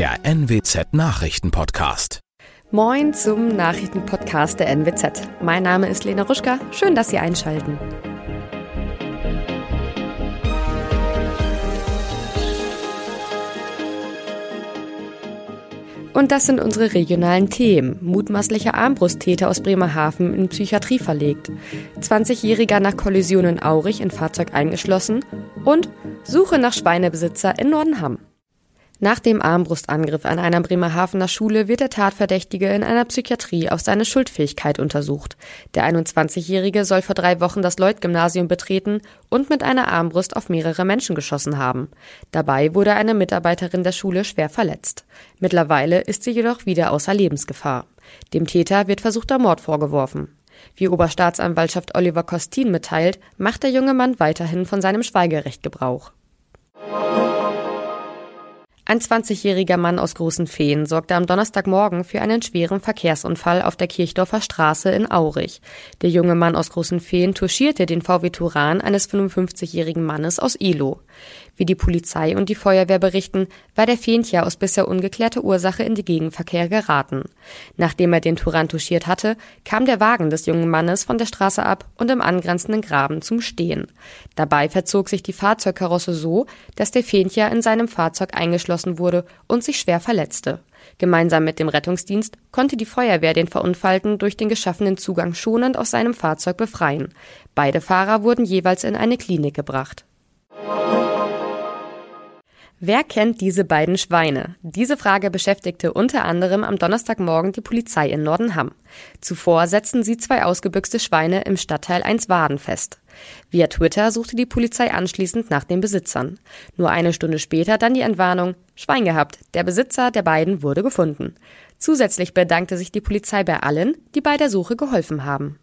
der NWZ Nachrichtenpodcast. Moin zum Nachrichtenpodcast der NWZ. Mein Name ist Lena Ruschka. Schön, dass Sie einschalten. Und das sind unsere regionalen Themen. Mutmaßlicher Armbrusttäter aus Bremerhaven in Psychiatrie verlegt. 20-Jähriger nach Kollision in Aurich in Fahrzeug eingeschlossen. Und Suche nach Schweinebesitzer in Nordenham. Nach dem Armbrustangriff an einer Bremerhavener Schule wird der Tatverdächtige in einer Psychiatrie auf seine Schuldfähigkeit untersucht. Der 21-Jährige soll vor drei Wochen das Lloyd-Gymnasium betreten und mit einer Armbrust auf mehrere Menschen geschossen haben. Dabei wurde eine Mitarbeiterin der Schule schwer verletzt. Mittlerweile ist sie jedoch wieder außer Lebensgefahr. Dem Täter wird versuchter Mord vorgeworfen. Wie Oberstaatsanwaltschaft Oliver Kostin mitteilt, macht der junge Mann weiterhin von seinem Schweigerecht Gebrauch. Ein 20-jähriger Mann aus Großen Feen sorgte am Donnerstagmorgen für einen schweren Verkehrsunfall auf der Kirchdorfer Straße in Aurich. Der junge Mann aus Großen Feen touchierte den VW Turan eines 55-jährigen Mannes aus Ilo. Wie die Polizei und die Feuerwehr berichten, war der Fähntier aus bisher ungeklärter Ursache in die Gegenverkehr geraten. Nachdem er den Turan touchiert hatte, kam der Wagen des jungen Mannes von der Straße ab und im angrenzenden Graben zum Stehen. Dabei verzog sich die Fahrzeugkarosse so, dass der Fähntier in seinem Fahrzeug eingeschlossen wurde und sich schwer verletzte. Gemeinsam mit dem Rettungsdienst konnte die Feuerwehr den Verunfallten durch den geschaffenen Zugang schonend aus seinem Fahrzeug befreien. Beide Fahrer wurden jeweils in eine Klinik gebracht. Wer kennt diese beiden Schweine? Diese Frage beschäftigte unter anderem am Donnerstagmorgen die Polizei in Nordenham. Zuvor setzten sie zwei ausgebüxte Schweine im Stadtteil Einswaden fest. Via Twitter suchte die Polizei anschließend nach den Besitzern. Nur eine Stunde später dann die Entwarnung, Schwein gehabt, der Besitzer der beiden wurde gefunden. Zusätzlich bedankte sich die Polizei bei allen, die bei der Suche geholfen haben.